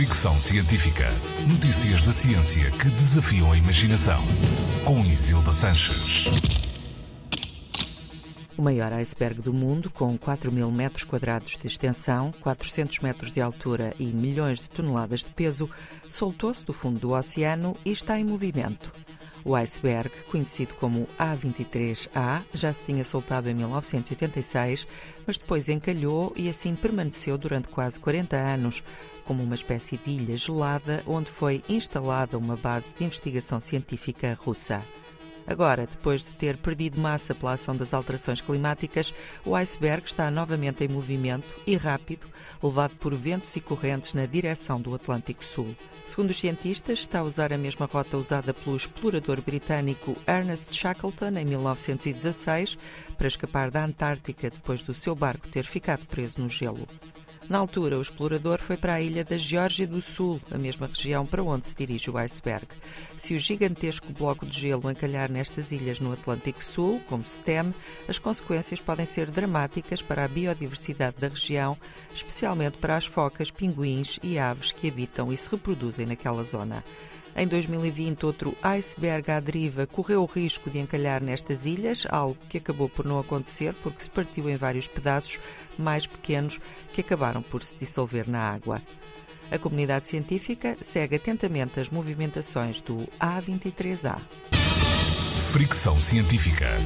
Fricção Científica. Notícias da ciência que desafiam a imaginação. Com Isilda Sanches. O maior iceberg do mundo, com 4 mil metros quadrados de extensão, 400 metros de altura e milhões de toneladas de peso, soltou-se do fundo do oceano e está em movimento. O iceberg, conhecido como A23A, já se tinha soltado em 1986, mas depois encalhou e assim permaneceu durante quase 40 anos, como uma espécie de ilha gelada onde foi instalada uma base de investigação científica russa. Agora, depois de ter perdido massa pela ação das alterações climáticas, o iceberg está novamente em movimento e rápido, levado por ventos e correntes na direção do Atlântico Sul. Segundo os cientistas, está a usar a mesma rota usada pelo explorador britânico Ernest Shackleton em 1916 para escapar da Antártica depois do seu barco ter ficado preso no gelo. Na altura, o explorador foi para a ilha da Geórgia do Sul, a mesma região para onde se dirige o iceberg. Se o gigantesco bloco de gelo encalhar nestas ilhas no Atlântico Sul, como se teme, as consequências podem ser dramáticas para a biodiversidade da região, especialmente para as focas, pinguins e aves que habitam e se reproduzem naquela zona. Em 2020, outro iceberg à deriva correu o risco de encalhar nestas ilhas, algo que acabou por não acontecer porque se partiu em vários pedaços mais pequenos que acabaram por se dissolver na água. A comunidade científica segue atentamente as movimentações do A23A. Fricção científica.